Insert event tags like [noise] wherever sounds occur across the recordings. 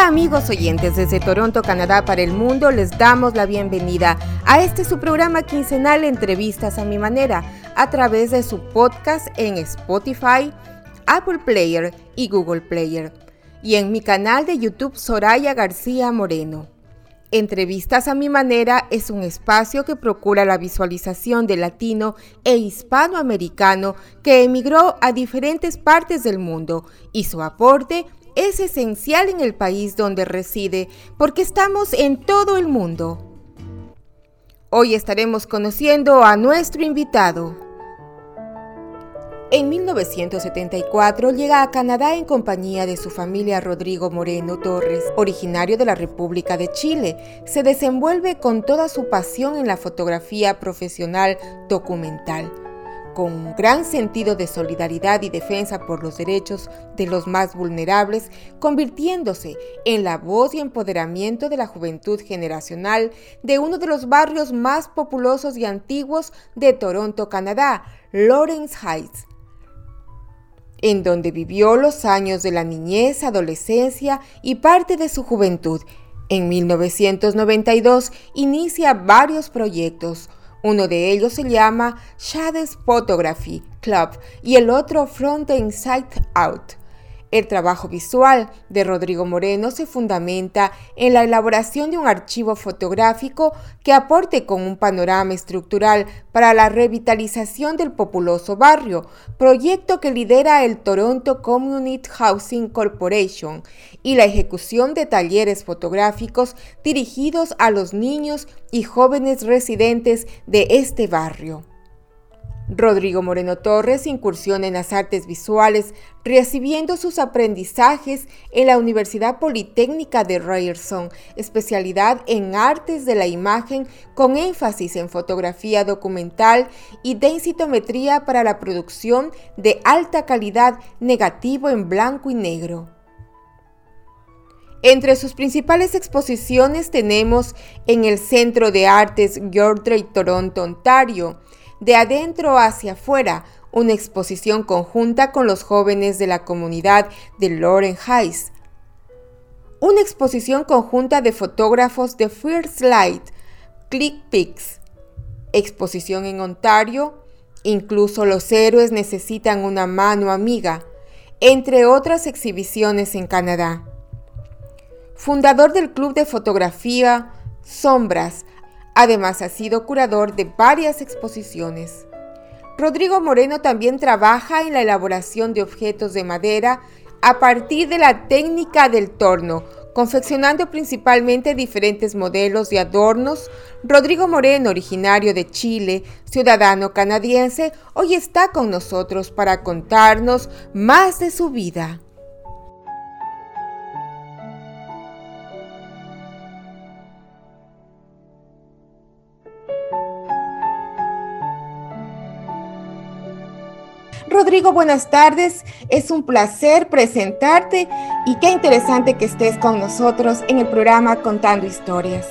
Amigos oyentes desde Toronto, Canadá para el mundo, les damos la bienvenida a este su programa quincenal Entrevistas a mi manera a través de su podcast en Spotify, Apple Player y Google Player y en mi canal de YouTube Soraya García Moreno. Entrevistas a mi manera es un espacio que procura la visualización del latino e hispanoamericano que emigró a diferentes partes del mundo y su aporte es esencial en el país donde reside porque estamos en todo el mundo. Hoy estaremos conociendo a nuestro invitado. En 1974 llega a Canadá en compañía de su familia Rodrigo Moreno Torres, originario de la República de Chile. Se desenvuelve con toda su pasión en la fotografía profesional documental, con gran sentido de solidaridad y defensa por los derechos de los más vulnerables, convirtiéndose en la voz y empoderamiento de la juventud generacional de uno de los barrios más populosos y antiguos de Toronto, Canadá, Lawrence Heights en donde vivió los años de la niñez, adolescencia y parte de su juventud. En 1992 inicia varios proyectos. Uno de ellos se llama Shadows Photography Club y el otro Front Inside Out. El trabajo visual de Rodrigo Moreno se fundamenta en la elaboración de un archivo fotográfico que aporte con un panorama estructural para la revitalización del populoso barrio, proyecto que lidera el Toronto Community Housing Corporation, y la ejecución de talleres fotográficos dirigidos a los niños y jóvenes residentes de este barrio. Rodrigo Moreno Torres incursiona en las artes visuales, recibiendo sus aprendizajes en la Universidad Politécnica de Ryerson, especialidad en artes de la imagen con énfasis en fotografía documental y densitometría para la producción de alta calidad negativo en blanco y negro. Entre sus principales exposiciones tenemos en el Centro de Artes George Toronto, Ontario, de adentro hacia afuera, una exposición conjunta con los jóvenes de la comunidad de Loren Heights. Una exposición conjunta de fotógrafos de First Light, Click Pics. Exposición en Ontario, incluso los héroes necesitan una mano amiga, entre otras exhibiciones en Canadá. Fundador del Club de Fotografía Sombras, Además, ha sido curador de varias exposiciones. Rodrigo Moreno también trabaja en la elaboración de objetos de madera a partir de la técnica del torno, confeccionando principalmente diferentes modelos de adornos. Rodrigo Moreno, originario de Chile, ciudadano canadiense, hoy está con nosotros para contarnos más de su vida. Rodrigo, buenas tardes. Es un placer presentarte y qué interesante que estés con nosotros en el programa Contando Historias.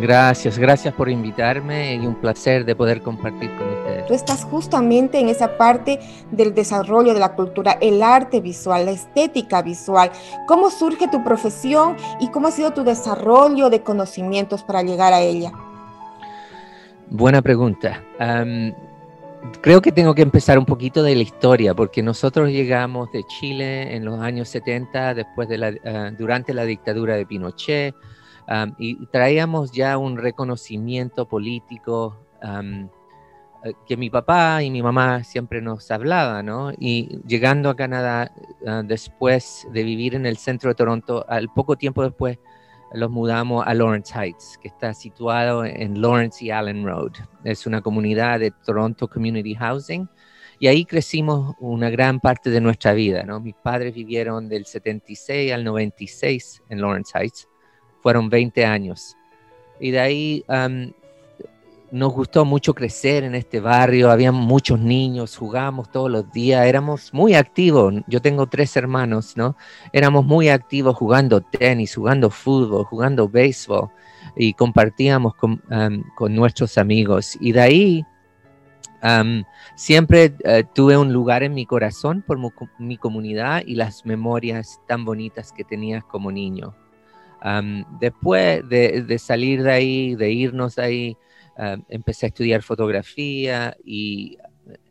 Gracias, gracias por invitarme y un placer de poder compartir con ustedes. Tú estás justamente en esa parte del desarrollo de la cultura, el arte visual, la estética visual. ¿Cómo surge tu profesión y cómo ha sido tu desarrollo de conocimientos para llegar a ella? Buena pregunta creo que tengo que empezar un poquito de la historia, porque nosotros llegamos de Chile en los años 70, después de la, ah, durante la dictadura de Pinochet, y traíamos ya un reconocimiento político eh, que mi papá y mi mamá siempre nos hablaban, ¿no? Y llegando a Canadá ah, después de vivir en el centro de Toronto, al poco tiempo después, los mudamos a Lawrence Heights, que está situado en Lawrence y Allen Road. Es una comunidad de Toronto Community Housing y ahí crecimos una gran parte de nuestra vida. ¿no? Mis padres vivieron del 76 al 96 en Lawrence Heights, fueron 20 años. Y de ahí nos gustó mucho crecer en este barrio, había muchos niños, jugábamos todos los días, éramos muy activos, yo tengo tres hermanos, ¿no? Éramos muy activos jugando tenis, jugando fútbol, jugando béisbol y compartíamos con, nuestros amigos. Y de ahí siempre eh, tuve un lugar en mi corazón por mi comunidad y las memorias tan bonitas que tenías como niño. después de, salir de ahí, de irnos de ahí, empecé a estudiar fotografía y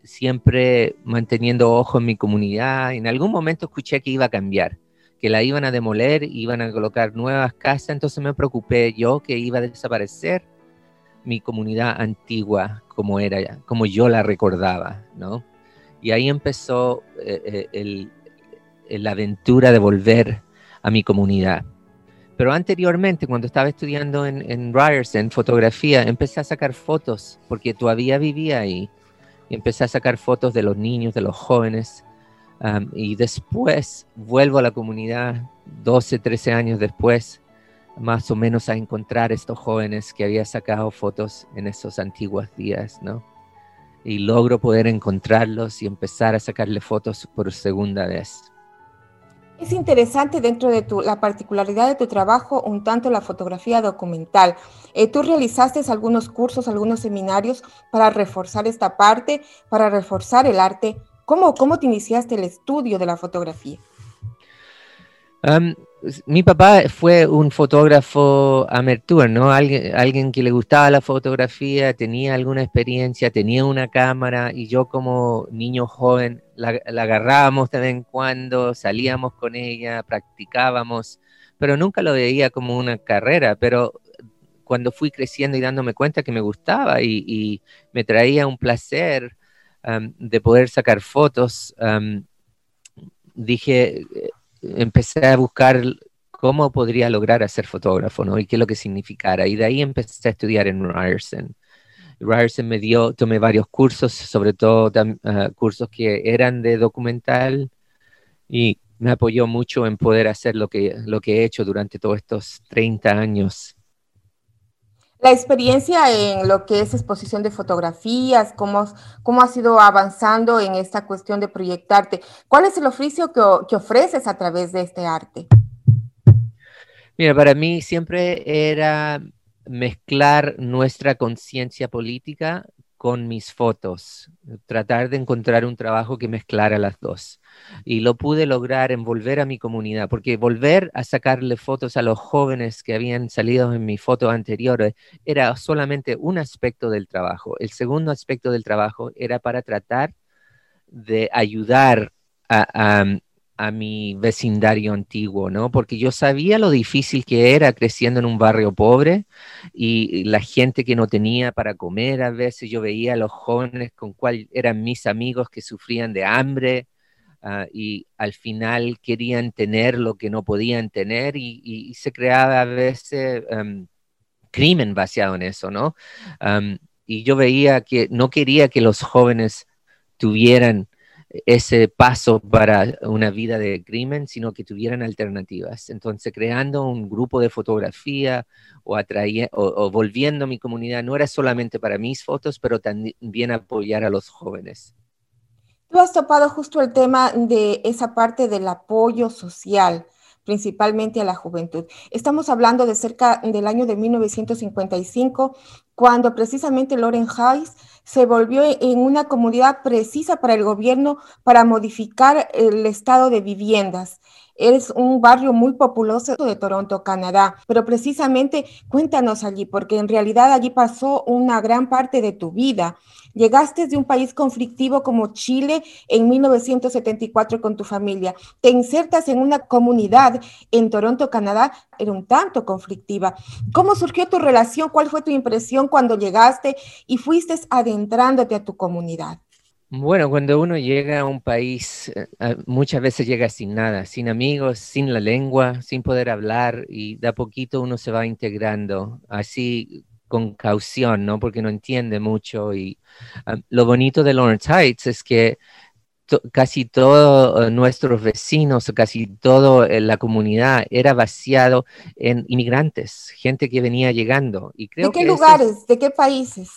siempre manteniendo ojo en mi comunidad. En algún momento escuché que iba a cambiar, que la iban a demoler, iban a colocar nuevas casas, entonces me preocupé yo que iba a desaparecer mi comunidad antigua como era, como yo la recordaba, ¿no? Y ahí empezó eh, eh, la aventura de volver a mi comunidad. Pero anteriormente, cuando estaba estudiando en, en Ryerson fotografía, empecé a sacar fotos porque todavía vivía ahí y empecé a sacar fotos de los niños, de los jóvenes. y después vuelvo a la comunidad 12, 13 años después, más o menos a encontrar estos jóvenes que había sacado fotos en esos antiguos días, ¿no? Y logro poder encontrarlos y empezar a sacarle fotos por segunda vez. Es interesante dentro de tu, la particularidad de tu trabajo, un tanto la fotografía documental. Eh, tú realizaste algunos cursos, algunos seminarios para reforzar esta parte, para reforzar el arte. ¿Cómo, cómo te iniciaste el estudio de la fotografía? Mi papá fue un fotógrafo amateur, ¿no? Alguien, alguien que le gustaba la fotografía, tenía alguna experiencia, tenía una cámara y yo como niño joven la, agarrábamos de vez en cuando, salíamos con ella, practicábamos, pero nunca lo veía como una carrera, pero cuando fui creciendo y dándome cuenta que me gustaba y, me traía un placer de poder sacar fotos, dije, empecé a buscar cómo podría lograr ser fotógrafo, ¿no? Y qué es lo que significara. Y de ahí empecé a estudiar en Ryerson. Ryerson me dio, tomé varios cursos, sobre todo ah, cursos que eran de documental y me apoyó mucho en poder hacer lo que, lo que he hecho durante todos estos 30 años. La experiencia en lo que es exposición de fotografías, cómo, cómo has ido avanzando en esta cuestión de proyectarte. ¿Cuál es el oficio que, que ofreces a través de este arte? Mira, para mí siempre era mezclar nuestra conciencia política con mis fotos, tratar de encontrar un trabajo que mezclara las dos. Y lo pude lograr en volver a mi comunidad, porque volver a sacarle fotos a los jóvenes que habían salido en mis fotos anteriores era solamente un aspecto del trabajo. El segundo aspecto del trabajo era para tratar de ayudar a, a mi vecindario antiguo, ¿no? Porque yo sabía lo difícil que era creciendo en un barrio pobre y la gente que no tenía para comer a veces, yo veía a los jóvenes con cual eran mis amigos que sufrían de hambre ah, y al final querían tener lo que no podían tener y, se creaba a veces em, crimen basado en eso, ¿no? y yo veía que no quería que los jóvenes tuvieran ese paso para una vida de crimen, sino que tuvieran alternativas. Entonces, creando un grupo de fotografía o, o, volviendo a mi comunidad, no era solamente para mis fotos, pero también apoyar a los jóvenes. Tú has topado justo el tema de esa parte del apoyo social principalmente a la juventud. Estamos hablando de cerca del año de 1955, cuando precisamente Loren Hayes se volvió en una comunidad precisa para el gobierno para modificar el estado de viviendas. Es un barrio muy populoso de Toronto, Canadá, pero precisamente cuéntanos allí, porque en realidad allí pasó una gran parte de tu vida. Llegaste de un país conflictivo como Chile en 1974 con tu familia. Te insertas en una comunidad en Toronto, Canadá, era un tanto conflictiva. ¿Cómo surgió tu relación? ¿Cuál fue tu impresión cuando llegaste y fuiste adentrándote a tu comunidad? Bueno, cuando uno llega a un país, eh, muchas veces llega sin nada, sin amigos, sin la lengua, sin poder hablar y de a poquito uno se va integrando. Así con caución, ¿no? Porque no entiende mucho. Y ah, lo bonito de Lawrence Heights es que casi todos eh, nuestros vecinos, casi toda eh, la comunidad era vaciado en inmigrantes, gente que venía llegando. Y creo ¿De qué lugares? ¿De qué países?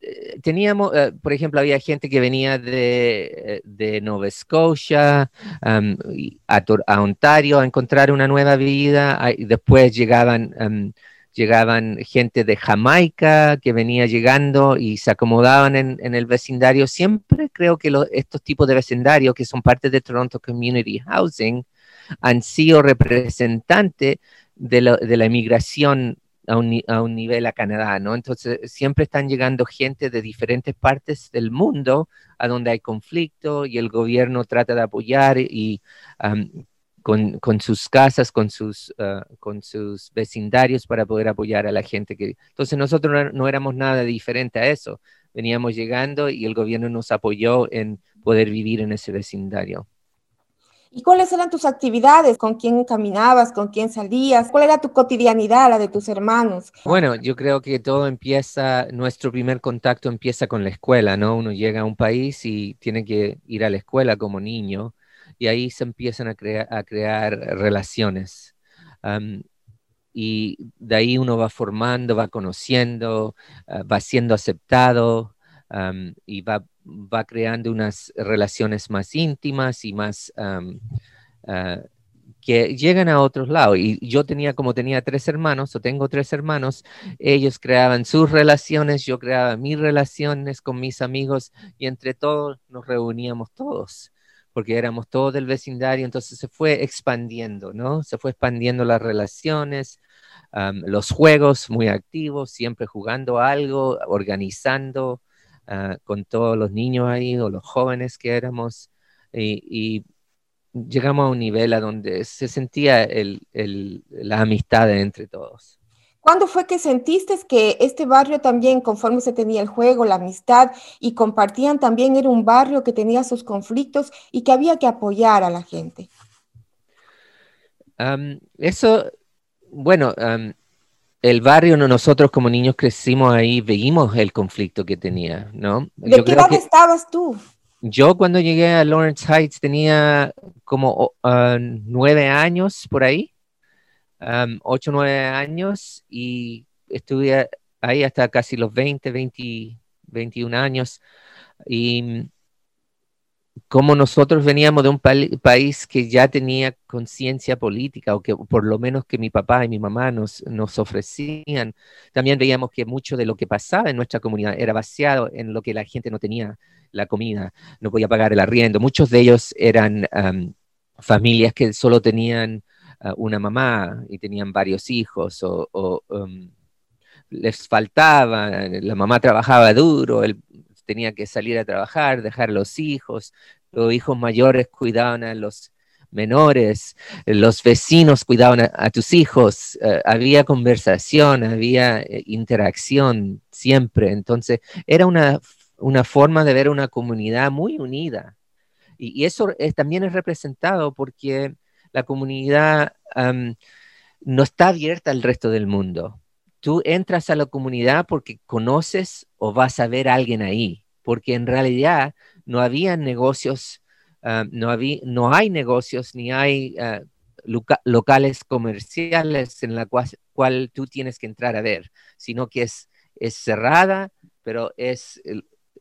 Eh, teníamos, por ejemplo, había gente que venía de, de Nova Scotia a, Ontario a encontrar una nueva vida, y después llegaban llegaban gente de Jamaica que venía llegando y se acomodaban en, el vecindario. Siempre creo que estos tipos de vecindarios que son parte de Toronto Community Housing han sido representantes de, la emigración a un, a un, nivel a Canadá, ¿no? Entonces siempre están llegando gente de diferentes partes del mundo a donde hay conflicto y el gobierno trata de apoyar y con, con, sus casas, con sus, ah, con sus vecindarios para poder apoyar a la gente. Que... Entonces nosotros no, éramos nada diferente a eso. Veníamos llegando y el gobierno nos apoyó en poder vivir en ese vecindario. ¿Y cuáles eran tus actividades? ¿Con quién caminabas? ¿Con quién salías? ¿Cuál era tu cotidianidad, la de tus hermanos? Bueno, yo creo que todo empieza, nuestro primer contacto empieza con la escuela, ¿no? Uno llega a un país y tiene que ir a la escuela como niño y ahí se empiezan a, a crear relaciones. y de ahí uno va formando, va conociendo, ah, va siendo aceptado y va, va, creando unas relaciones más íntimas y más ah, que llegan a otros lados. Y yo tenía, como tenía tres hermanos, o tengo tres hermanos, ellos creaban sus relaciones, yo creaba mis relaciones con mis amigos y entre todos nos reuníamos todos porque éramos todos del vecindario, entonces se fue expandiendo, ¿no? Se fue expandiendo las relaciones, los juegos muy activos, siempre jugando algo, organizando ah, con todos los niños ahí o los jóvenes que éramos, y, llegamos a un nivel a donde se sentía la amistad entre todos. ¿Cuándo fue que sentiste que este barrio también, conforme se tenía el juego, la amistad y compartían también, era un barrio que tenía sus conflictos y que había que apoyar a la gente? eso, bueno, el barrio, nosotros como niños crecimos ahí, veíamos el conflicto que tenía, ¿no? ¿De qué edad estabas tú? Yo cuando llegué a Lawrence Heights tenía como ah, nueve años por ahí. 8 o 9 años y estuve ahí hasta casi los 20, 20, 21 años. Y como nosotros veníamos de un país que ya tenía conciencia política, o que por lo menos que mi papá y mi mamá nos, nos ofrecían, también veíamos que mucho de lo que pasaba en nuestra comunidad era vaciado en lo que la gente no tenía la comida, no podía pagar el arriendo. Muchos de ellos eran familias que solo tenían una mamá y tenían varios hijos o, um, les faltaba, la mamá trabajaba duro, él tenía que salir a trabajar, dejar los hijos, los hijos mayores cuidaban a los menores, los vecinos cuidaban a, tus hijos, eh, había conversación, había eh, interacción siempre, entonces era una, una, forma de ver una comunidad muy unida. Y, eso también es representado porque la comunidad no está abierta al resto del mundo. Tú entras a la comunidad porque conoces o vas a ver a alguien ahí, porque en realidad no había negocios, no, no hay negocios ni hay ah, locales comerciales en la cual, tú tienes que entrar a ver, sino que es, es cerrada, pero es,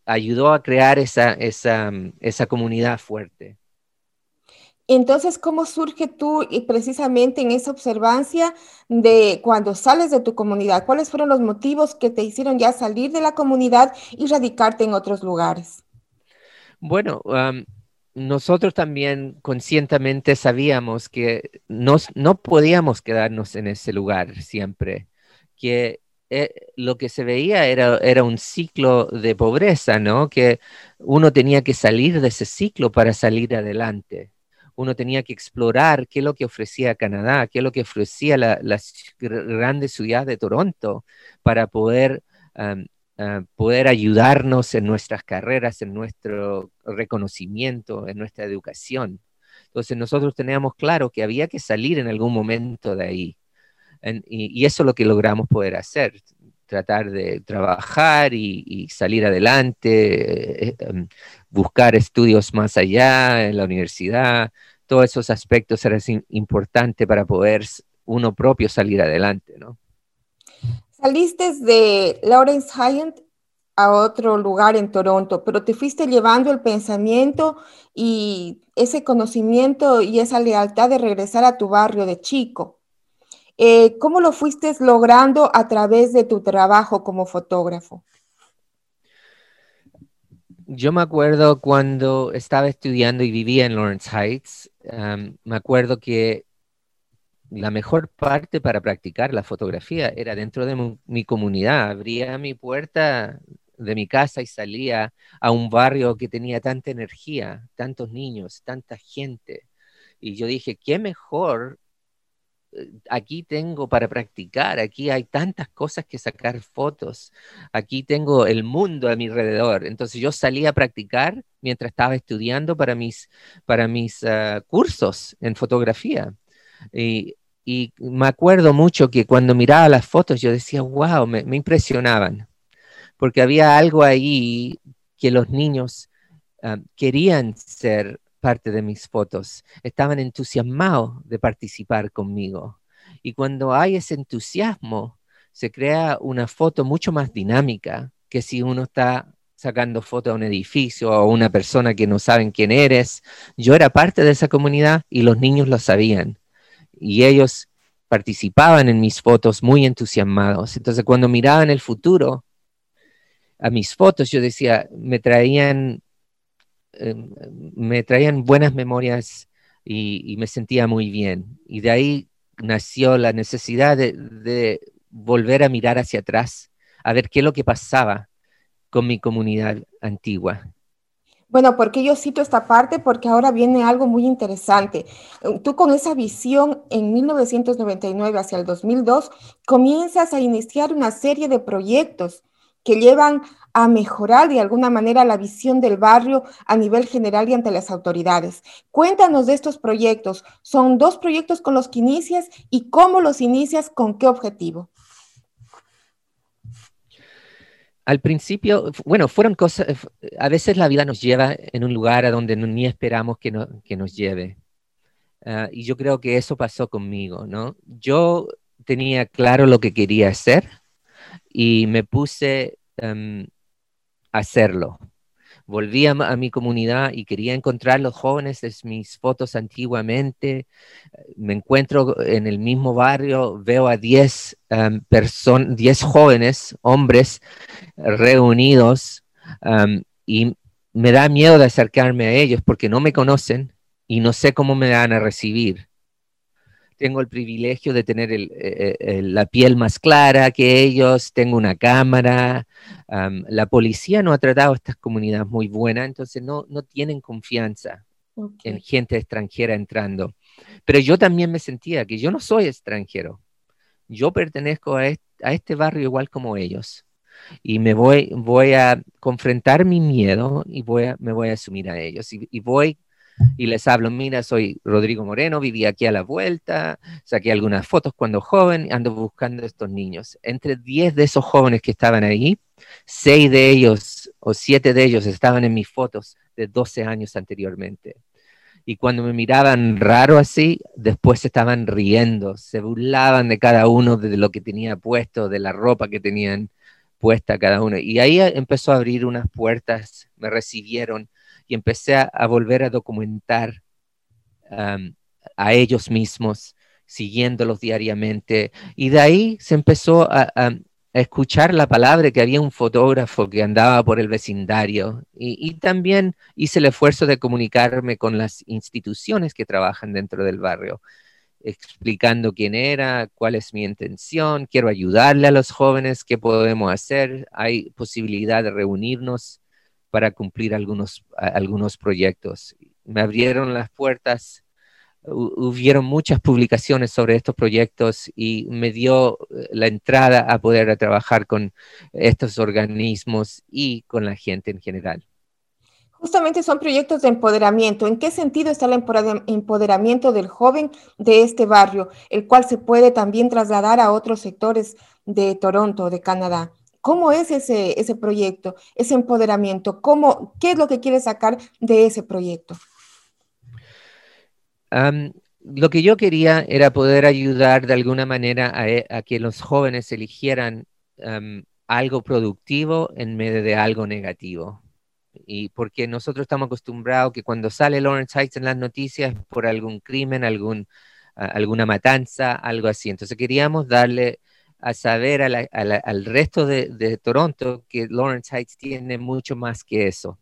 ayudó a crear esa, esa, esa comunidad fuerte. Entonces, ¿cómo surge tú y precisamente en esa observancia de cuando sales de tu comunidad? ¿Cuáles fueron los motivos que te hicieron ya salir de la comunidad y radicarte en otros lugares? Bueno, nosotros también conscientemente sabíamos que no podíamos quedarnos en ese lugar siempre, que eh, lo que se veía era, era un ciclo de pobreza, ¿no? Que uno tenía que salir de ese ciclo para salir adelante uno tenía que explorar qué es lo que ofrecía Canadá, qué es lo que ofrecía la, grande ciudad de Toronto para poder, poder ayudarnos en nuestras carreras, en nuestro reconocimiento, en nuestra educación. Entonces nosotros teníamos claro que había que salir en algún momento de ahí. y, eso es lo que logramos poder hacer tratar de trabajar y, salir adelante, eh, em, buscar estudios más allá en la universidad, todos esos aspectos eran importantes para poder uno propio salir adelante, ¿no? Saliste de Lawrence Hyatt a otro lugar en Toronto, pero te fuiste llevando el pensamiento y ese conocimiento y esa lealtad de regresar a tu barrio de chico. Eh, ¿Cómo lo fuiste logrando a través de tu trabajo como fotógrafo? Yo me acuerdo cuando estaba estudiando y vivía en Lawrence Heights, me acuerdo que la mejor parte para practicar la fotografía era dentro de mi, comunidad. Abría mi puerta de mi casa y salía a un barrio que tenía tanta energía, tantos niños, tanta gente. Y yo dije, ¿qué mejor aquí tengo para practicar, aquí hay tantas cosas que sacar fotos, aquí tengo el mundo a mi alrededor. Entonces yo salí a practicar mientras estaba estudiando para mis, para mis ah, cursos en fotografía. Y, me acuerdo mucho que cuando miraba las fotos yo decía, wow, me, impresionaban, porque había algo ahí que los niños ah, querían ser parte de mis fotos, estaban entusiasmados de participar conmigo. Y cuando hay ese entusiasmo, se crea una foto mucho más dinámica que si uno está sacando fotos a un edificio o a una persona que no saben quién eres. Yo era parte de esa comunidad y los niños lo sabían. Y ellos participaban en mis fotos muy entusiasmados. Entonces, cuando miraban el futuro, a mis fotos, yo decía, me traían Em, me traían buenas memorias y, me sentía muy bien. Y de ahí nació la necesidad de, volver a mirar hacia atrás, a ver qué es lo que pasaba con mi comunidad antigua. Bueno, porque yo cito esta parte? Porque ahora viene algo muy interesante. Tú con esa visión en 1999 hacia el 2002 comienzas a iniciar una serie de proyectos que llevan a mejorar de alguna manera la visión del barrio a nivel general y ante las autoridades. Cuéntanos de estos proyectos. Son dos proyectos con los que inicias y cómo los inicias, con qué objetivo. Al principio, bueno, fueron cosas, a veces la vida nos lleva en un lugar a donde ni esperamos que, nos lleve. Ah, y yo creo que eso pasó conmigo, ¿no? Yo tenía claro lo que quería hacer y me puse em, a hacerlo. Volví a, mi comunidad y quería encontrar los jóvenes de mis fotos antiguamente. Me encuentro en el mismo barrio, veo a 10 um, 10 jóvenes, hombres reunidos em, y me da miedo de acercarme a ellos porque no me conocen y no sé cómo me van a recibir tengo el privilegio de tener eh, eh, la piel más clara que ellos, tengo una cámara, la policía no ha tratado a estas comunidades muy buenas, entonces no, no tienen confianza en gente extranjera entrando. Pero yo también me sentía que yo no soy extranjero, yo pertenezco a este, barrio igual como ellos. Y me voy, voy a confrontar mi miedo y voy me voy a asumir a ellos. Y, y voy y les hablo, mira, soy Rodrigo Moreno, viví aquí a la vuelta, saqué algunas fotos cuando joven, ando buscando estos niños. Entre 10 de esos jóvenes que estaban ahí, 6 de ellos o 7 de ellos estaban en mis fotos de 12 años anteriormente. Y cuando me miraban raro así, después estaban riendo, se burlaban de cada uno de lo que tenía puesto, de la ropa que tenían puesta cada uno. Y ahí empezó a abrir unas puertas, me recibieron y empecé a, volver a documentar a ellos mismos, siguiéndolos diariamente. Y de ahí se empezó a, escuchar la palabra que había un fotógrafo que andaba por el vecindario. Y, también hice el esfuerzo de comunicarme con las instituciones que trabajan dentro del barrio explicando quién era, cuál es mi intención, quiero ayudarle a los jóvenes, qué podemos hacer, hay posibilidad de reunirnos para cumplir algunos, algunos proyectos. Me abrieron las puertas, hubieron muchas publicaciones sobre estos proyectos y me dio eh, la entrada a poder trabajar con estos organismos y con la gente en general. Justamente son proyectos de empoderamiento. ¿En qué sentido está el empoderamiento del joven de este barrio, el cual se puede también trasladar a otros sectores de Toronto, de Canadá? ¿Cómo es ese, ese proyecto, ese empoderamiento? ¿Cómo, ¿Qué es lo que quieres sacar de ese proyecto? lo que yo quería era poder ayudar de alguna manera a, e, que los jóvenes eligieran algo productivo en medio de algo negativo. Y porque nosotros estamos acostumbrados que cuando sale Lawrence Heights en las noticias por algún crimen, algún, alguna matanza, algo así. Entonces queríamos darle a saber al resto de, Toronto que Lawrence Heights tiene mucho más que eso.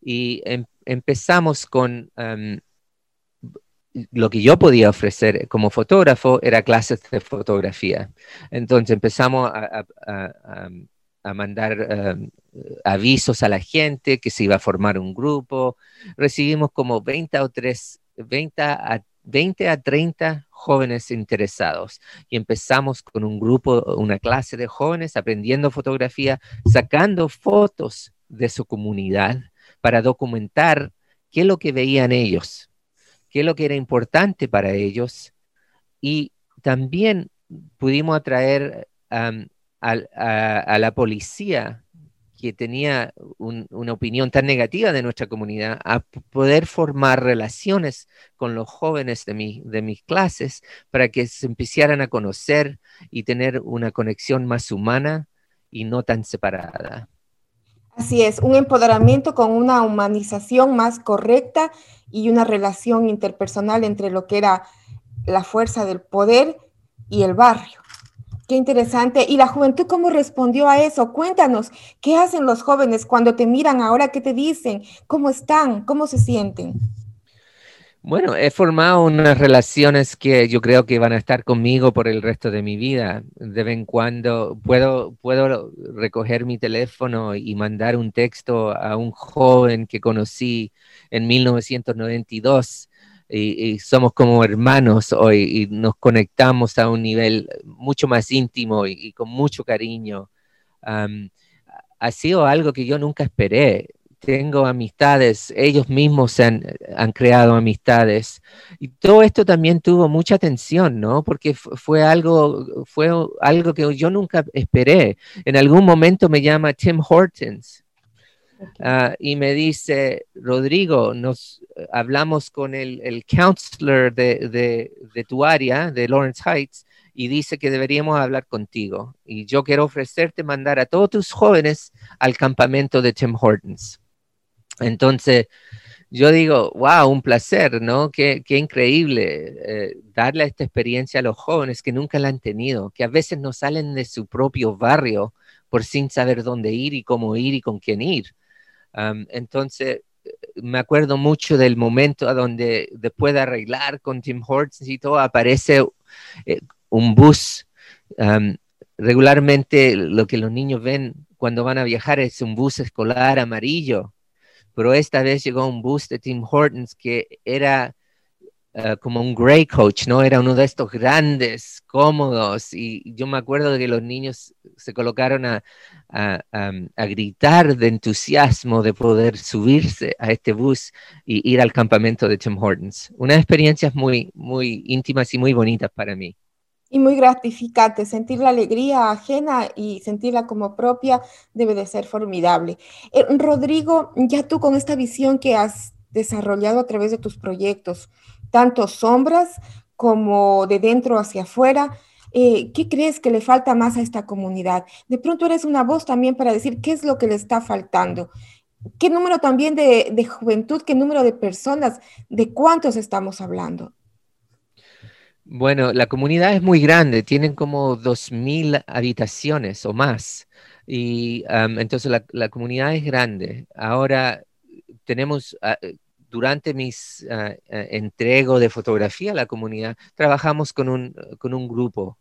Y em, empezamos con lo que yo podía ofrecer como fotógrafo era clases de fotografía. Entonces empezamos a, mandar um, avisos a la gente que se iba a formar un grupo. Recibimos como 20 o 3, 20 a 20 a 30 jóvenes interesados. Y empezamos con un grupo, una clase de jóvenes aprendiendo fotografía, sacando fotos de su comunidad para documentar qué es lo que veían ellos, qué es lo que era importante para ellos. Y también pudimos atraer a, a la policía que tenía una opinión tan negativa de nuestra comunidad a poder formar relaciones con los jóvenes de, de mis clases para que se empezaran a conocer y tener una conexión más humana y no tan separada. Así es, un empoderamiento con una humanización más correcta y una relación interpersonal entre lo que era la fuerza del poder y el barrio. Qué interesante. ¿Y la juventud cómo respondió a eso? Cuéntanos, ¿qué hacen los jóvenes cuando te miran ahora? ¿Qué te dicen? ¿Cómo están? ¿Cómo se sienten? Bueno, he formado unas relaciones que yo creo que van a estar conmigo por el resto de mi vida. De vez en cuando puedo, puedo recoger mi teléfono y mandar un texto a un joven que conocí en 1992 y, somos como hermanos hoy y nos conectamos a un nivel mucho más íntimo y, con mucho cariño. ha sido algo que yo nunca esperé. Tengo amistades, ellos mismos han, han, creado amistades. Y todo esto también tuvo mucha atención, ¿no? Porque fue algo, fue algo que yo nunca esperé. En algún momento me llama Tim Hortons Ah, y me dice, Rodrigo, nos hablamos con el, el counselor de, de, tu área, de Lawrence Heights, y dice que deberíamos hablar contigo. Y yo quiero ofrecerte mandar a todos tus jóvenes al campamento de Tim Hortons. Entonces, yo digo, wow, un placer, ¿no? Qué, qué increíble eh, darle esta experiencia a los jóvenes que nunca la han tenido, que a veces no salen de su propio barrio por sin saber dónde ir y cómo ir y con quién ir entonces, me acuerdo mucho del momento a donde después de arreglar con Tim Hortons y todo, aparece eh, un bus. regularmente lo que los niños ven cuando van a viajar es un bus escolar amarillo, pero esta vez llegó un bus de Tim Hortons que era eh, como un gray coach, ¿no? Era uno de estos grandes, cómodos, y yo me acuerdo de que los niños se colocaron a, a, gritar de entusiasmo de poder subirse a este bus y ir al campamento de Tim Hortons. Unas experiencias muy, muy íntimas y muy bonitas para mí. Y muy gratificante, sentir la alegría ajena y sentirla como propia debe de ser formidable. Eh, Rodrigo, ya tú con esta visión que has desarrollado a través de tus proyectos, tanto sombras como de dentro hacia afuera. Eh, ¿Qué crees que le falta más a esta comunidad? De pronto eres una voz también para decir qué es lo que le está faltando. ¿Qué número también de, juventud, qué número de personas, de cuántos estamos hablando? Bueno, la comunidad es muy grande, tienen como 2.000 habitaciones o más. Y entonces la, la, comunidad es grande. Ahora tenemos, ah, durante mis uh, de fotografía a la comunidad, trabajamos con un, con un grupo,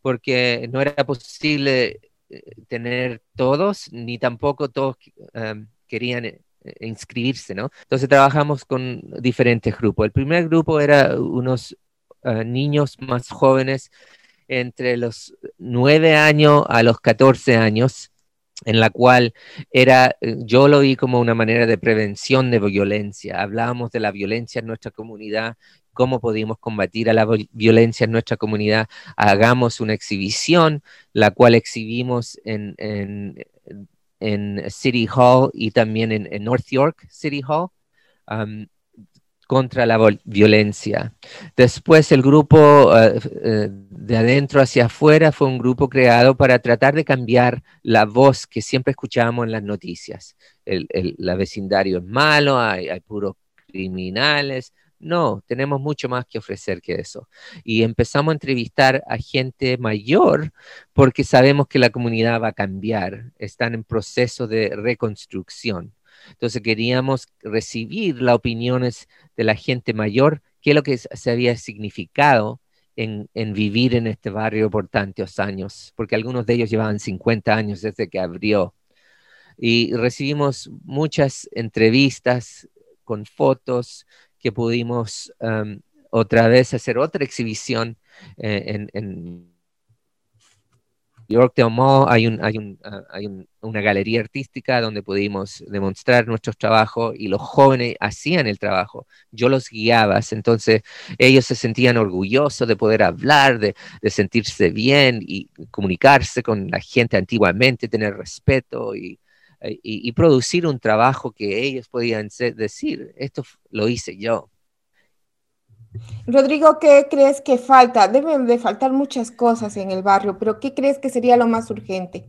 porque no era posible eh, tener todos, ni tampoco todos querían inscribirse, ¿no? Entonces trabajamos con diferentes grupos. El primer grupo era unos niños más jóvenes entre los 9 años a los 14 años en la cual era, eh, yo lo vi como una manera de prevención de violencia. Hablábamos de la violencia en nuestra comunidad, cómo podíamos combatir a la violencia en nuestra comunidad. Hagamos una exhibición, la cual exhibimos en, en, City Hall y también en, North York City Hall contra la violencia. Después el grupo eh, de adentro hacia afuera fue un grupo creado para tratar de cambiar la voz que siempre escuchábamos en las noticias. El, la vecindario es malo, hay, hay puros criminales. No, tenemos mucho más que ofrecer que eso. Y empezamos a entrevistar a gente mayor porque sabemos que la comunidad va a cambiar, están en proceso de reconstrucción. Entonces queríamos recibir las opiniones de la gente mayor qué es lo que se había significado en, vivir en este barrio por tantos años, porque algunos de ellos llevaban 50 años desde que abrió. Y recibimos muchas entrevistas con fotos que pudimos otra vez hacer otra exhibición eh, en York Mall hay, hay, ah, una galería artística donde pudimos demostrar nuestros trabajos y los jóvenes hacían el trabajo. Yo los guiaba, entonces ellos se sentían orgullosos de poder hablar, de, sentirse bien y comunicarse con la gente antiguamente, tener respeto y producir un trabajo que ellos podían decir, esto lo hice yo. Rodrigo, ¿qué crees que falta? Deben de faltar muchas cosas en el barrio, pero ¿qué crees que sería lo más urgente?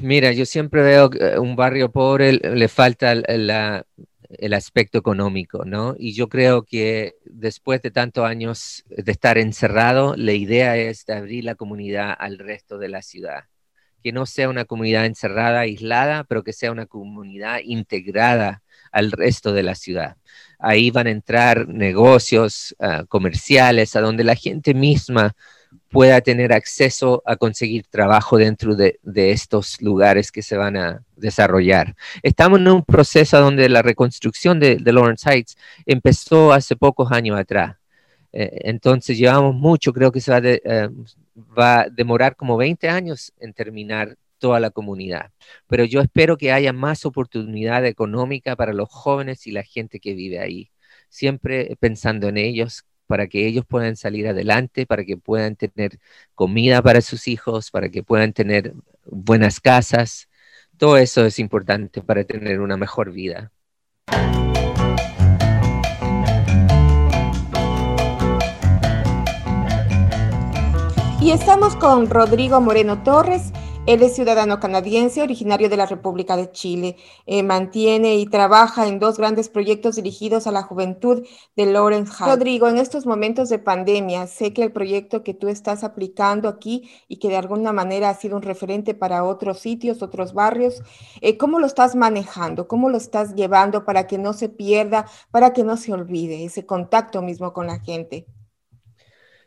Mira, yo siempre veo que un barrio pobre le falta el aspecto económico, ¿no? Y yo creo que después de tantos años de estar encerrado, la idea es de abrir la comunidad al resto de la ciudad. Que no sea una comunidad encerrada, aislada, pero que sea una comunidad integrada al resto de la ciudad. Ahí van a entrar negocios ah, comerciales, a donde la gente misma pueda tener acceso a conseguir trabajo dentro de, estos lugares que se van a desarrollar. Estamos en un proceso donde la reconstrucción de, Lawrence Heights empezó hace pocos años atrás. Eh, entonces llevamos mucho, creo que se va, eh, va a demorar como 20 años en terminar toda la comunidad. Pero yo espero que haya más oportunidad económica para los jóvenes y la gente que vive ahí, siempre pensando en ellos para que ellos puedan salir adelante, para que puedan tener comida para sus hijos, para que puedan tener buenas casas. Todo eso es importante para tener una mejor vida. Y estamos con Rodrigo Moreno Torres, él es ciudadano canadiense, originario de la República de Chile. Eh, mantiene y trabaja en dos grandes proyectos dirigidos a la juventud de Lawrence High. Rodrigo, en estos momentos de pandemia, sé que el proyecto que tú estás aplicando aquí y que de alguna manera ha sido un referente para otros sitios, otros barrios, eh, ¿cómo lo estás manejando? ¿Cómo lo estás llevando para que no se pierda, para que no se olvide ese contacto mismo con la gente?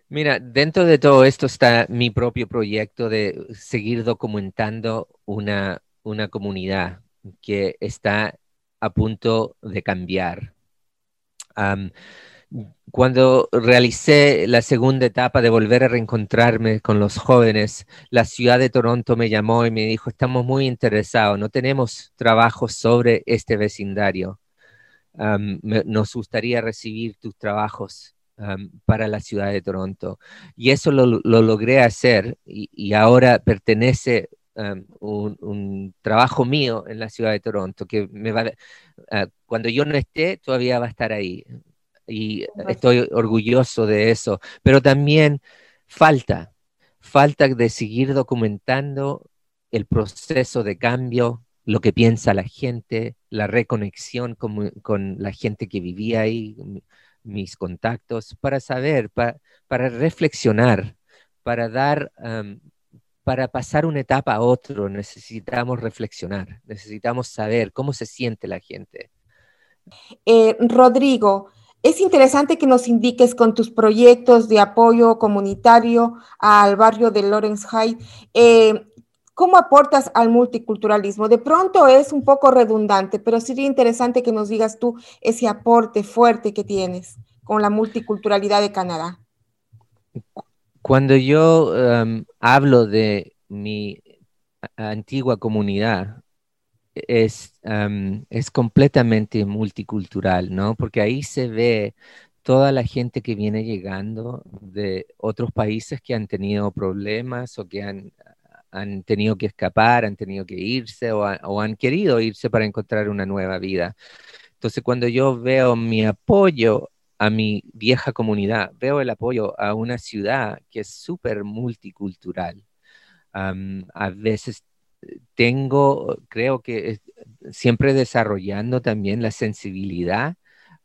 Mira, dentro de todo esto está mi propio proyecto de seguir documentando una, una comunidad que está a punto de cambiar. cuando realicé la segunda etapa de volver a reencontrarme con los jóvenes, la ciudad de Toronto me llamó y me dijo, estamos muy interesados, no tenemos trabajo sobre este vecindario. nos gustaría recibir tus trabajos para la ciudad de Toronto. Y eso lo, logré hacer y, ahora pertenece un, un, trabajo mío en la ciudad de Toronto, que me va, uh, cuando yo no esté, todavía va a estar ahí. Y estoy orgulloso de eso. Pero también falta, falta de seguir documentando el proceso de cambio, lo que piensa la gente, la reconexión con, con la gente que vivía ahí, mis contactos, para saber, para reflexionar, para dar, para pasar una etapa a otro, necesitamos reflexionar, necesitamos saber cómo se siente la gente. Eh, Rodrigo, es interesante que nos indiques con tus proyectos de apoyo comunitario al barrio de Lawrence High. Eh, ¿Cómo aportas al multiculturalismo? De pronto es un poco redundante, pero sería interesante que nos digas tú ese aporte fuerte que tienes con la multiculturalidad de Canadá. Cuando yo um, hablo de mi antigua comunidad, es, um, es completamente multicultural, ¿no? Porque ahí se ve toda la gente que viene llegando de otros países que han tenido problemas o que han han tenido que escapar, han tenido que irse o, han querido irse para encontrar una nueva vida. Entonces, cuando yo veo mi apoyo a mi vieja comunidad, veo el apoyo a una ciudad que es súper multicultural. a veces tengo, creo que siempre desarrollando también la sensibilidad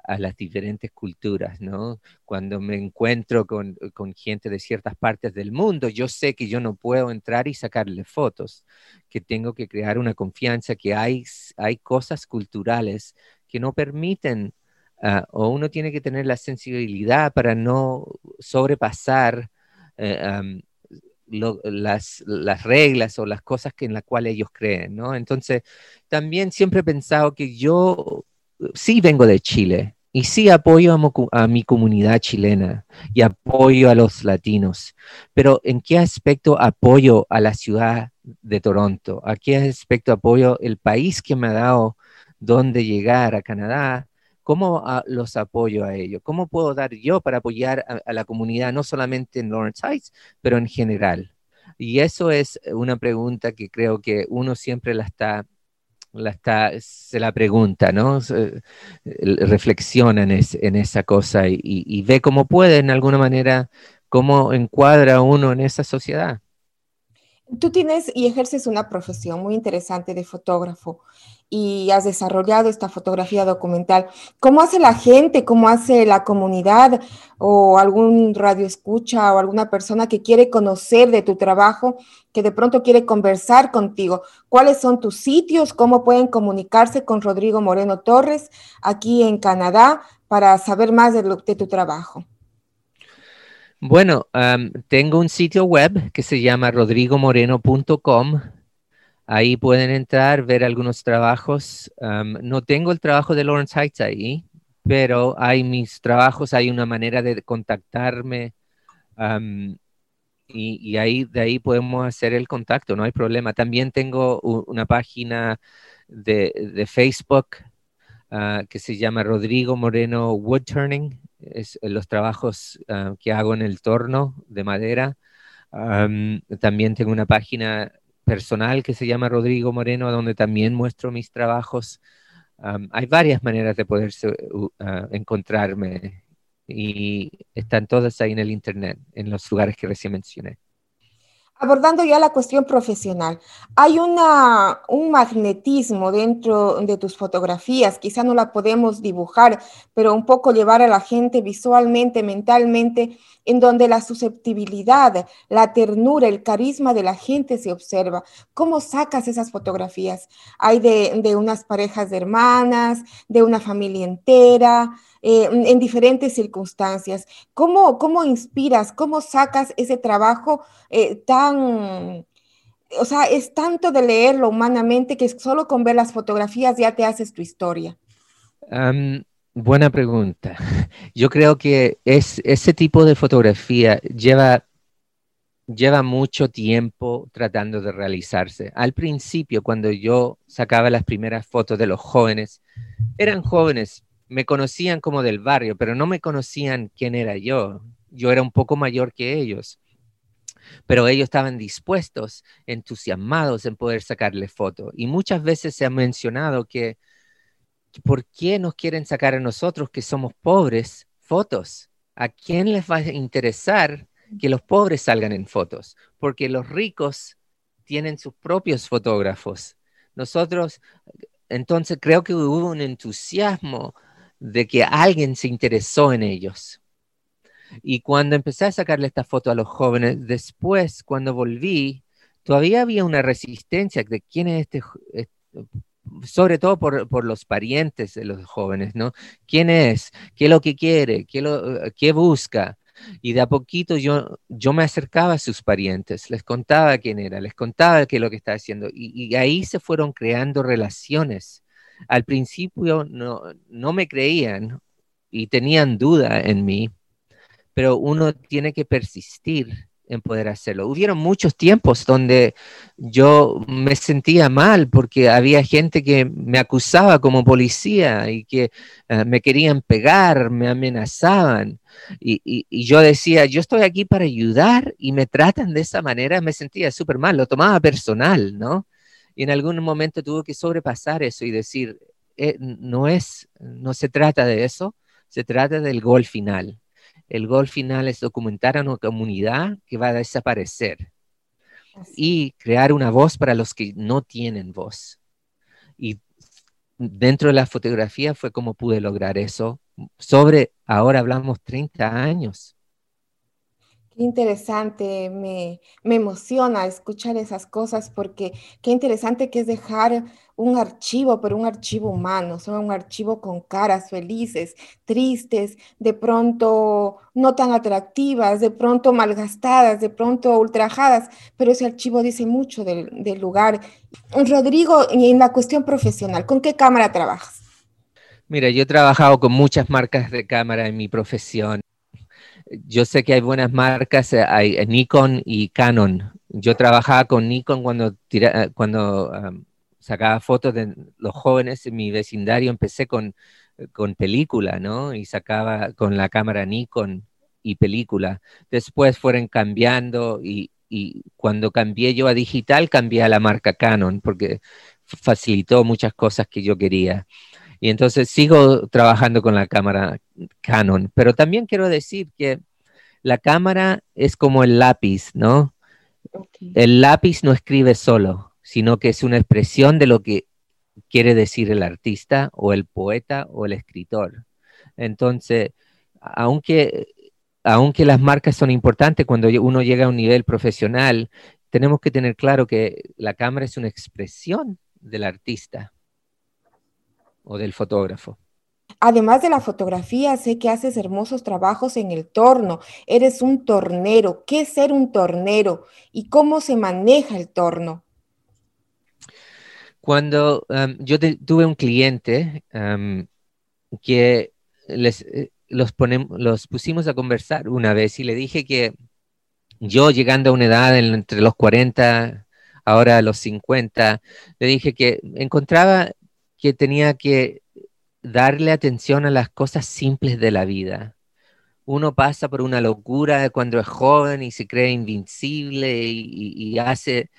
a las diferentes culturas, ¿no? Cuando me encuentro con, gente de ciertas partes del mundo, yo sé que yo no puedo entrar y sacarle fotos, que tengo que crear una confianza, que hay, hay cosas culturales que no permiten ah, o uno tiene que tener la sensibilidad para no sobrepasar eh, las, las, reglas o las cosas en las cuales ellos creen, ¿no? Entonces, también siempre he pensado que yo sí vengo de Chile, y sí apoyo a, mi comunidad chilena y apoyo a los latinos, pero ¿en qué aspecto apoyo a la ciudad de Toronto? ¿A qué aspecto apoyo el país que me ha dado donde llegar a Canadá? ¿Cómo ah, los apoyo a ellos? ¿Cómo puedo dar yo para apoyar a la comunidad, no solamente en Lawrence Heights, pero en general? Y eso es una pregunta que creo que uno siempre la está se la pregunta, ¿no? reflexiona en, esa cosa y, ve cómo puede, en alguna manera, cómo encuadra uno en esa sociedad. Tú tienes y ejerces una profesión muy interesante de fotógrafo y has desarrollado esta fotografía documental. ¿Cómo hace la gente, cómo hace la comunidad o algún radio escucha o alguna persona que quiere conocer de tu trabajo, que de pronto quiere conversar contigo? ¿Cuáles son tus sitios? ¿Cómo pueden comunicarse con Rodrigo Moreno Torres aquí en Canadá para saber más de, de tu trabajo? Bueno, tengo un sitio web que se llama rodrigomoreno.com. Ahí pueden entrar, ver algunos trabajos. no tengo el trabajo de Lawrence Heights ahí, pero hay mis trabajos, hay una manera de contactarme y, ahí de ahí podemos hacer el contacto, no hay problema. También tengo una página de, Facebook ah, que se llama Rodrigo Moreno Woodturning es eh, los trabajos ah, que hago en el torno de madera. también tengo una página personal que se llama Rodrigo Moreno, donde también muestro mis trabajos. hay varias maneras de poder ah, encontrarme y están todas ahí en el Internet, en los lugares que recién mencioné. Abordando ya la cuestión profesional, hay una, un magnetismo dentro de tus fotografías, quizá no la podemos dibujar, pero un poco llevar a la gente visualmente, mentalmente, en donde la susceptibilidad, la ternura, el carisma de la gente se observa. ¿Cómo sacas esas fotografías? Hay de, de unas parejas de hermanas, de una familia entera, eh, en diferentes circunstancias. ¿Cómo, ¿Cómo inspiras, cómo sacas ese trabajo eh, tan... O sea, es tanto de leerlo humanamente que solo con ver las fotografías ya te haces tu historia. buena pregunta. [laughs] Yo creo que es, ese tipo de fotografía lleva lleva mucho tiempo tratando de realizarse. Al principio, cuando yo sacaba las primeras fotos de los jóvenes, eran jóvenes me conocían como del barrio, pero no me conocían quién era yo. Yo era un poco mayor que ellos. Pero ellos estaban dispuestos, entusiasmados en poder sacarle fotos. Y muchas veces se ha mencionado que, ¿por qué nos quieren sacar a nosotros que somos pobres fotos? ¿A quién les va a interesar que los pobres salgan en fotos? Porque los ricos tienen sus propios fotógrafos. Nosotros, entonces creo que hubo un entusiasmo de que alguien se interesó en ellos. Y cuando empecé a sacarle esta foto a los jóvenes, después, cuando volví, todavía había una resistencia de quién es este, sobre todo por, los parientes de los jóvenes, ¿no? ¿Quién es? ¿Qué es lo que quiere? ¿Qué, lo, qué busca? Y de a poquito yo, yo me acercaba a sus parientes, les contaba quién era, les contaba qué es lo que estaba haciendo. Y ahí se fueron creando relaciones al principio no, no me creían y tenían duda en mí, pero uno tiene que persistir en poder hacerlo. Hubieron muchos tiempos donde yo me sentía mal porque había gente que me acusaba como policía y que eh, me querían pegar, me amenazaban. Y, y, yo decía, yo estoy aquí para ayudar y me tratan de esa manera, me sentía súper mal, lo tomaba personal, ¿no? Y en algún momento tuvo que sobrepasar eso y decir, eh, no es, no se trata de eso, se trata del gol final. El gol final es documentar a una comunidad que va a desaparecer y crear una voz para los que no tienen voz. Y dentro de la fotografía fue como pude lograr eso. Sobre, ahora hablamos 30 años Qué interesante, me, me, emociona escuchar esas cosas porque qué interesante que es dejar un archivo, pero un archivo humano, son un archivo con caras felices, tristes, de pronto no tan atractivas, de pronto malgastadas, de pronto ultrajadas, pero ese archivo dice mucho del, del lugar. Rodrigo, en la cuestión profesional, ¿con qué cámara trabajas? Mira, yo he trabajado con muchas marcas de cámara en mi profesión. Yo sé que hay buenas marcas, eh, hay Nikon y Canon. Yo trabajaba con Nikon cuando, tira, eh, cuando sacaba fotos de los jóvenes en mi vecindario, empecé con, con película, ¿no? Y sacaba con la cámara Nikon y película. Después fueron cambiando y, y cuando cambié yo a digital, cambié a la marca Canon porque facilitó muchas cosas que yo quería. Y entonces sigo trabajando con la cámara Canon, pero también quiero decir que la cámara es como el lápiz, ¿no? El lápiz no escribe solo sino que es una expresión de lo que quiere decir el artista o el poeta o el escritor. Entonces, aunque, aunque las marcas son importantes cuando uno llega a un nivel profesional, tenemos que tener claro que la cámara es una expresión del artista o del fotógrafo. Además de la fotografía, sé que haces hermosos trabajos en el torno. Eres un tornero. ¿Qué es ser un tornero? ¿Y cómo se maneja el torno? Cuando yo tuve un cliente que les, eh, los, los pusimos a conversar una vez y le dije que yo llegando a una edad entre los 40, ahora a los 50, le dije que encontraba que tenía que darle atención a las cosas simples de la vida. Uno pasa por una locura cuando es joven y se cree invincible y hace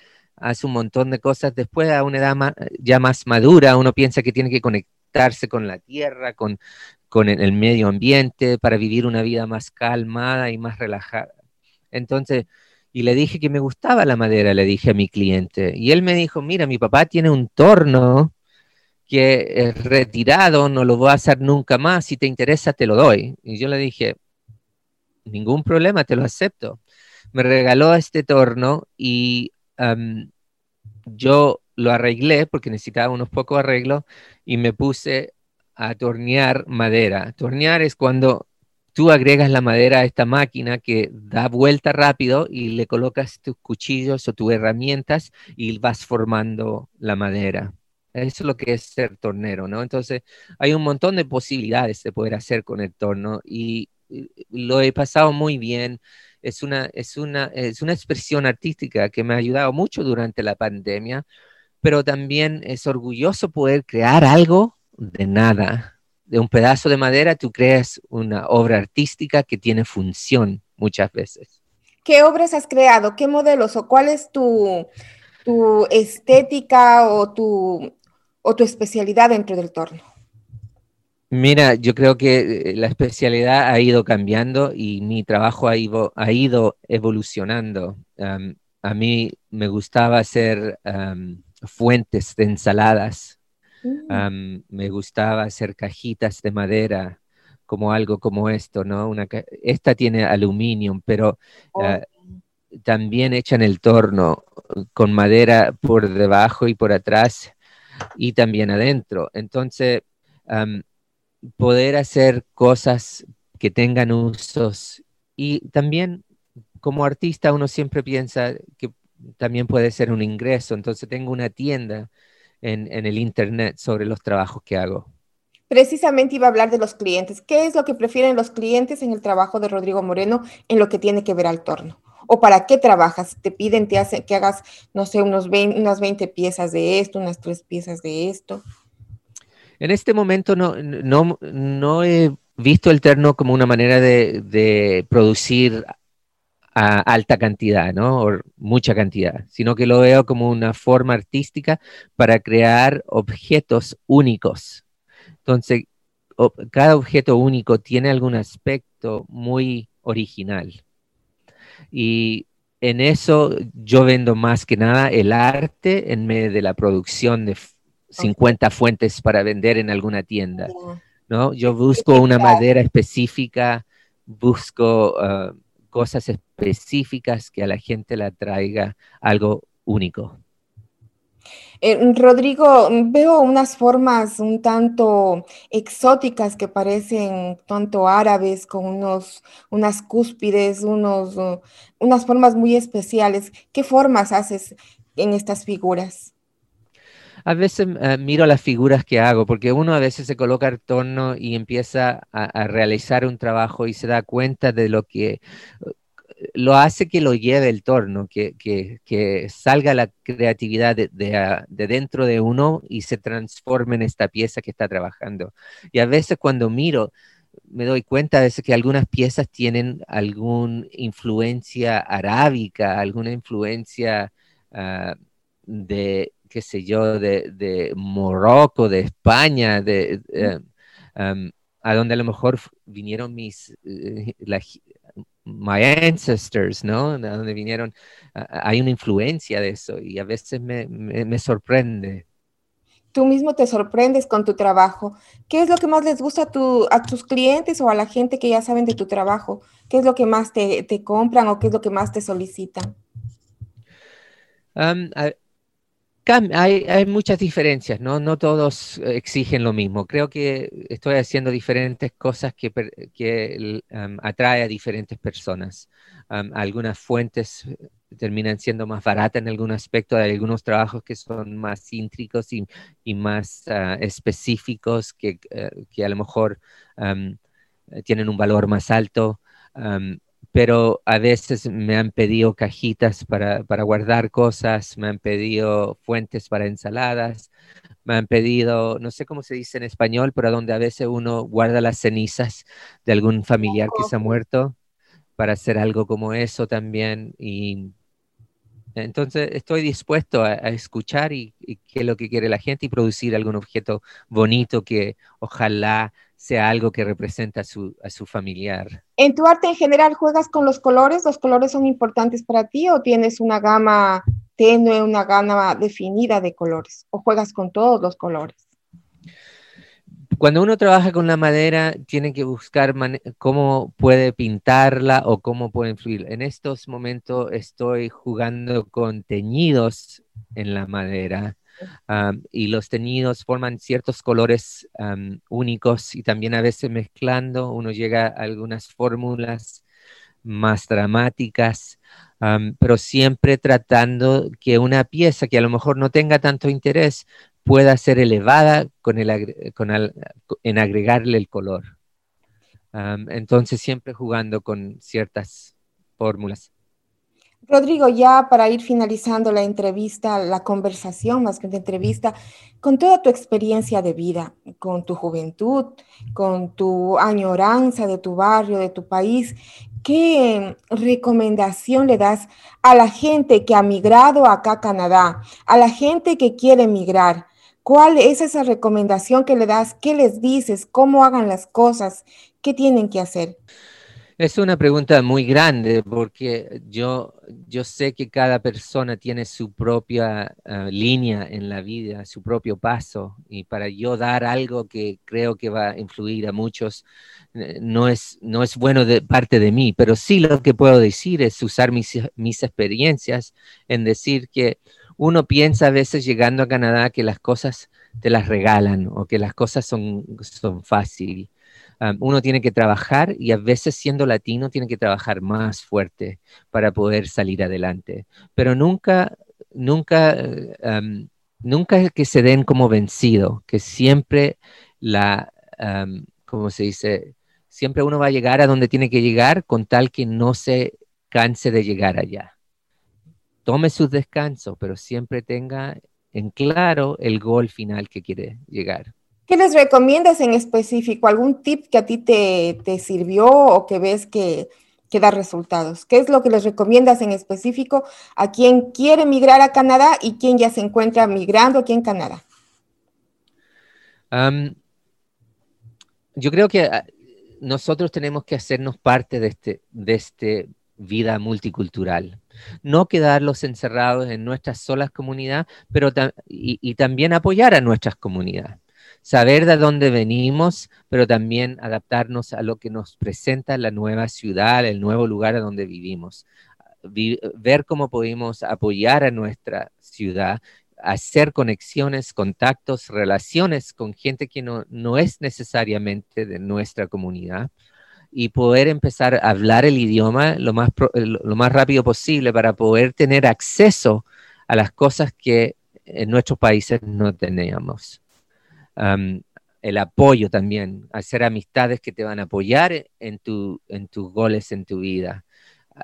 hace un montón de cosas. Después, a una edad ya más madura, uno piensa que tiene que conectarse con la tierra, con, con el, medio ambiente, para vivir una vida más calmada y más relajada. Entonces, y le dije que me gustaba la madera, le dije a mi cliente. Y él me dijo, mira, mi papá tiene un torno que es retirado, no lo voy a hacer nunca más, si te interesa te lo doy. Y yo le dije, ningún problema, te lo acepto. Me regaló este torno y yo lo arreglé porque necesitaba unos pocos arreglos y me puse a tornear madera. Tornear es cuando tú agregas la madera a esta máquina que da vuelta rápido y le colocas tus cuchillos o tus herramientas y vas formando la madera. Eso es lo que es ser tornero, ¿no? Entonces, hay un montón de posibilidades de poder hacer con el torno y lo he pasado muy bien es una, es una, es una expresión artística que me ha ayudado mucho durante la pandemia, pero también es orgulloso poder crear algo de nada. De un pedazo de madera tú creas una obra artística que tiene función muchas veces. ¿Qué obras has creado? ¿Qué modelos? ¿O cuál es tu, tu estética o tu, o tu especialidad dentro del torno? Mira, yo creo que eh, la especialidad ha ido cambiando y mi trabajo ha ido, ha ido evolucionando. a mí me gustaba hacer fuentes de ensaladas, mm. me gustaba hacer cajitas de madera, como algo como esto, ¿no? Una, esta tiene aluminio, pero oh. ah, también echan el torno con madera por debajo y por atrás y también adentro. Entonces, poder hacer cosas que tengan usos y también como artista uno siempre piensa que también puede ser un ingreso, entonces tengo una tienda en, el internet sobre los trabajos que hago. Precisamente iba a hablar de los clientes. ¿Qué es lo que prefieren los clientes en el trabajo de Rodrigo Moreno en lo que tiene que ver al torno? ¿O para qué trabajas? Te piden te que hagas, no sé, unos unas 20 piezas de esto, unas tres piezas de esto. En este momento no, he visto el terno como una manera de, producir a alta cantidad, ¿no? O mucha cantidad, sino que lo veo como una forma artística para crear objetos únicos. Entonces, cada objeto único tiene algún aspecto muy original. Y en eso yo vendo más que nada el arte en medio de la producción de 50 fuentes para vender en alguna tienda. ¿no? Yo busco una madera específica, busco ah, cosas específicas que a la gente la traiga algo único. Eh, Rodrigo, veo unas formas un tanto exóticas que parecen tanto árabes, con unos, unas cúspides, unos, uh, unas formas muy especiales. ¿Qué formas haces en estas figuras? A veces uh, miro las figuras que hago, porque uno a veces se coloca al torno y empieza a, realizar un trabajo y se da cuenta de lo que lo hace que lo lleve el torno, que, que, salga la creatividad de, de, dentro de uno y se transforme en esta pieza que está trabajando. Y a veces cuando miro, me doy cuenta a que algunas piezas tienen alguna influencia arábica, alguna influencia uh, de, qué sé yo, de, de Morocco, de España, de... Um, a donde a lo mejor vinieron mis, la, my ancestors, ¿no? De donde vinieron, hay una influencia de eso y a veces me, me, me, sorprende. Tú mismo te sorprendes con tu trabajo. ¿Qué es lo que más les gusta a, tu, a tus clientes o a la gente que ya saben de tu trabajo? ¿Qué es lo que más te, te compran o qué es lo que más te solicitan? Um, hay, hay, muchas diferencias, ¿no? No todos exigen lo mismo. Creo que estoy haciendo diferentes cosas que, que um, atrae a diferentes personas. Algunas fuentes terminan siendo más baratas en algún aspecto, hay algunos trabajos que son más íntricos y, más uh, específicos que, uh, que, a lo mejor um, tienen un valor más alto pero a veces me han pedido cajitas para, para, guardar cosas, me han pedido fuentes para ensaladas, me han pedido, no sé cómo se dice en español, pero donde a veces uno guarda las cenizas de algún familiar que se ha muerto para hacer algo como eso también. Y entonces estoy dispuesto a, a escuchar y, y qué es lo que quiere la gente y producir algún objeto bonito que ojalá sea algo que representa a su, a su familiar. ¿En tu arte en general juegas con los colores? ¿Los colores son importantes para ti o tienes una gama tenue, una gama definida de colores? ¿O juegas con todos los colores? Cuando uno trabaja con la madera, tiene que buscar cómo puede pintarla o cómo puede influir. En estos momentos estoy jugando con teñidos en la madera y los teñidos forman ciertos colores únicos y también a veces mezclando uno llega a algunas fórmulas más dramáticas, pero siempre tratando que una pieza que a lo mejor no tenga tanto interés pueda ser elevada con el, con en agregarle el color. entonces siempre jugando con ciertas fórmulas. Rodrigo, ya para ir finalizando la entrevista, la conversación más que una entrevista, con toda tu experiencia de vida, con tu juventud, con tu añoranza de tu barrio, de tu país, ¿qué recomendación le das a la gente que ha migrado acá a Canadá, a la gente que quiere migrar? ¿Cuál es esa recomendación que le das? ¿Qué les dices? ¿Cómo hagan las cosas? ¿Qué tienen que hacer? Es una pregunta muy grande porque yo, yo sé que cada persona tiene su propia uh, línea en la vida, su propio paso, y para yo dar algo que creo que va a influir a muchos, eh, no es, no es bueno de parte de mí, pero sí lo que puedo decir es usar mis, mis experiencias en decir que uno piensa a veces llegando a Canadá que las cosas te las regalan o que las cosas son, son fáciles uno tiene que trabajar y a veces siendo latino tiene que trabajar más fuerte para poder salir adelante. Pero nunca, nunca, um, nunca que se den como vencido, que siempre la, um, ¿cómo se dice? Siempre uno va a llegar a donde tiene que llegar con tal que no se canse de llegar allá. Tome sus descansos, pero siempre tenga en claro el gol final que quiere llegar. ¿Qué les recomiendas en específico? ¿Algún tip que a ti te, te sirvió o que ves que, que, da resultados? ¿Qué es lo que les recomiendas en específico a quien quiere migrar a Canadá y quien ya se encuentra migrando aquí en Canadá? Yo creo que ah, nosotros tenemos que hacernos parte de este, de este vida multicultural. No quedarlos encerrados en nuestras solas comunidades, pero y también apoyar a nuestras comunidades saber de dónde venimos, pero también adaptarnos a lo que nos presenta la nueva ciudad, el nuevo lugar a donde vivimos. ver cómo podemos apoyar a nuestra ciudad, hacer conexiones, contactos, relaciones con gente que no, no es necesariamente de nuestra comunidad y poder empezar a hablar el idioma lo más, lo más rápido posible para poder tener acceso a las cosas que en nuestros países no teníamos. El apoyo también, hacer amistades que te van a apoyar en, tu, en tus goles en tu vida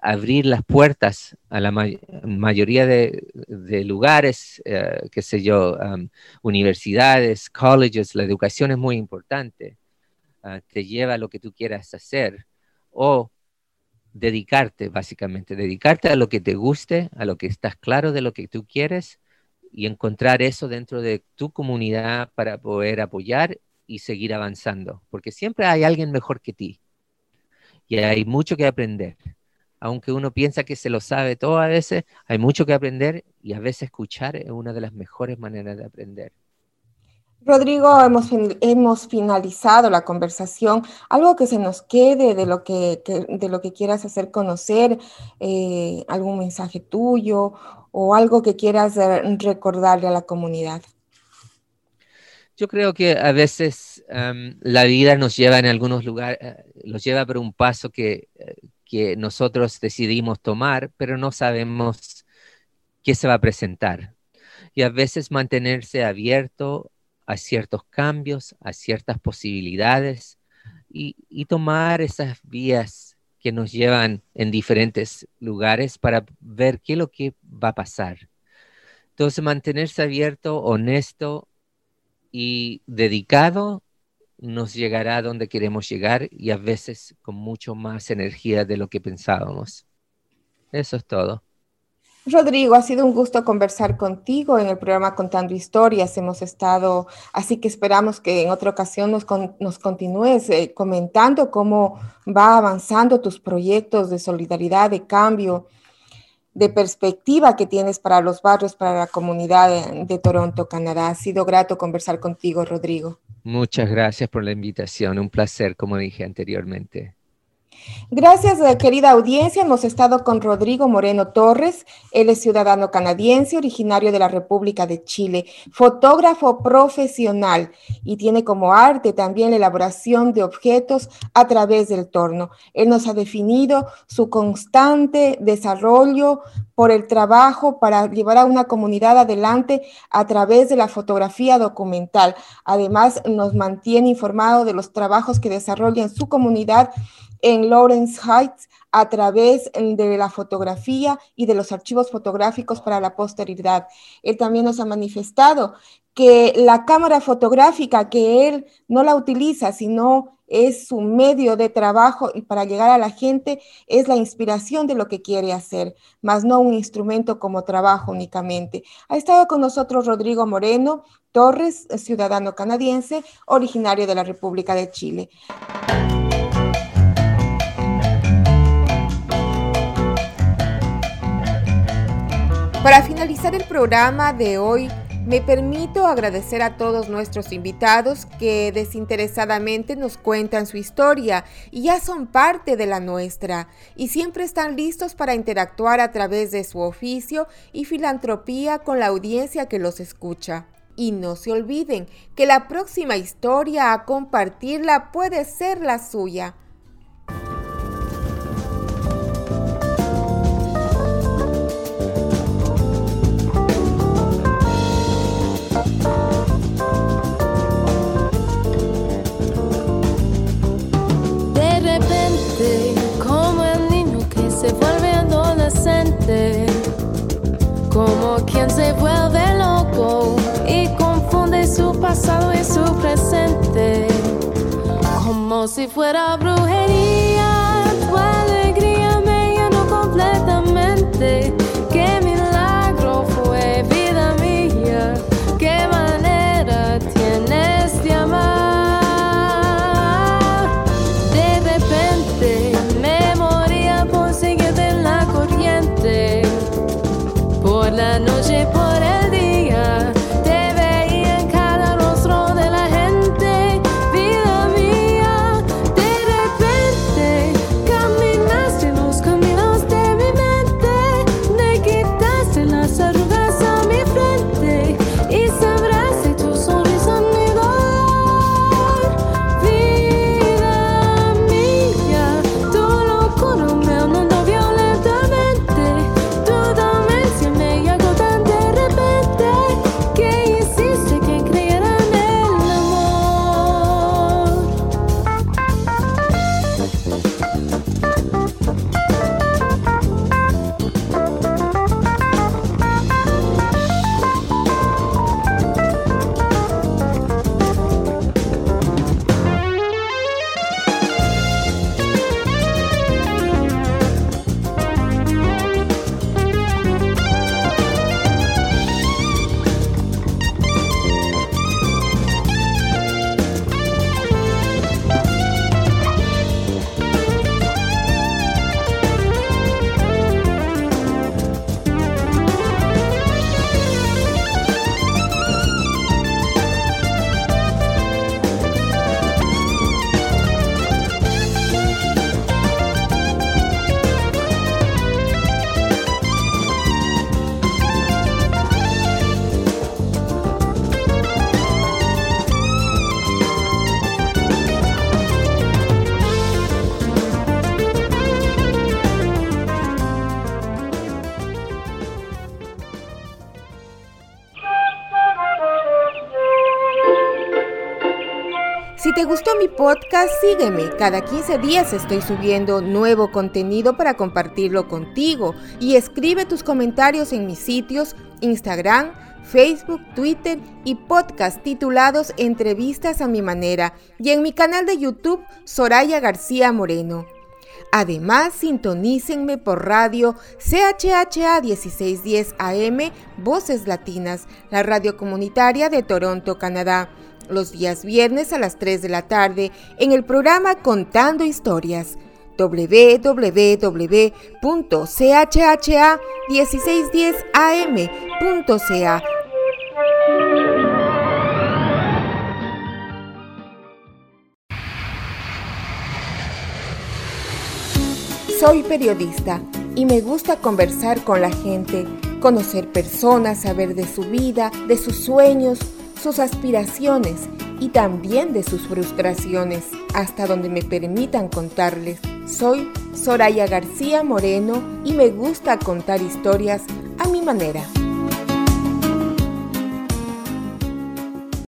abrir las puertas a la mayoría de, lugares, eh, qué sé yo, um, universidades, colleges, la educación es muy importante. Ah, te lleva a lo que tú quieras hacer o dedicarte, básicamente, dedicarte a lo que te guste, a lo que estás claro de lo que tú quieres y encontrar eso dentro de tu comunidad para poder apoyar y seguir avanzando, porque siempre hay alguien mejor que ti y hay mucho que aprender aunque uno piensa que se lo sabe todo a veces, hay mucho que aprender y a veces escuchar es una de las mejores maneras de aprender. Rodrigo, hemos, hemos finalizado la conversación. Algo que se nos quede de lo que, de lo que quieras hacer conocer, eh, algún mensaje tuyo o algo que quieras eh, recordarle a la comunidad. Yo creo que a veces la vida nos lleva en algunos lugares, eh, nos lleva por un paso que, que nosotros decidimos tomar, pero no sabemos qué se va a presentar. Y a veces mantenerse abierto a ciertos cambios, a ciertas posibilidades y, tomar esas vías que nos llevan en diferentes lugares para ver qué es lo que va a pasar. Entonces, mantenerse abierto, honesto y dedicado nos llegará donde queremos llegar y a veces con mucho más energía de lo que pensábamos. Eso es todo. Rodrigo, ha sido un gusto conversar contigo en el programa Contando Historias. Hemos estado, así que esperamos que en otra ocasión nos, nos continúes eh, comentando cómo va avanzando tus proyectos de solidaridad, de cambio, de perspectiva que tienes para los barrios, para la comunidad de Toronto, Canadá. Ha sido grato conversar contigo, Rodrigo. Muchas gracias por la invitación. Un placer, como dije anteriormente. Gracias, querida audiencia. Hemos estado con Rodrigo Moreno Torres. Él es ciudadano canadiense, originario de la República de Chile, fotógrafo profesional y tiene como arte también la elaboración de objetos a través del torno. Él nos ha definido su constante desarrollo por el trabajo para llevar a una comunidad adelante a través de la fotografía documental. Además, nos mantiene informado de los trabajos que desarrolla en su comunidad en Lawrence Heights a través de la fotografía y de los archivos fotográficos para la posteridad. Él también nos ha manifestado que la cámara fotográfica que él no la utiliza, sino es su medio de trabajo y para llegar a la gente es la inspiración de lo que quiere hacer, más no un instrumento como trabajo únicamente. Ha estado con nosotros Rodrigo Moreno Torres, ciudadano canadiense, originario de la República de Chile. Para finalizar el programa de hoy, me permito agradecer a todos nuestros invitados que desinteresadamente nos cuentan su historia y ya son parte de la nuestra y siempre están listos para interactuar a través de su oficio y filantropía con la audiencia que los escucha. Y no se olviden que la próxima historia a compartirla puede ser la suya. Como quien se vuelve loco y confunde su pasado y su presente, como si fuera brujería. Podcast, sígueme. Cada 15 días estoy subiendo nuevo contenido para compartirlo contigo y escribe tus comentarios en mis sitios Instagram, Facebook, Twitter y podcast titulados Entrevistas a mi manera y en mi canal de YouTube Soraya García Moreno. Además, sintonícenme por radio CHHA 1610 AM Voces Latinas, la radio comunitaria de Toronto, Canadá, los días viernes a las 3 de la tarde en el programa Contando Historias www.chha1610am.ca Soy periodista y me gusta conversar con la gente, conocer personas, saber de su vida, de sus sueños, sus aspiraciones y también de sus frustraciones, hasta donde me permitan contarles. Soy Soraya García Moreno y me gusta contar historias a mi manera.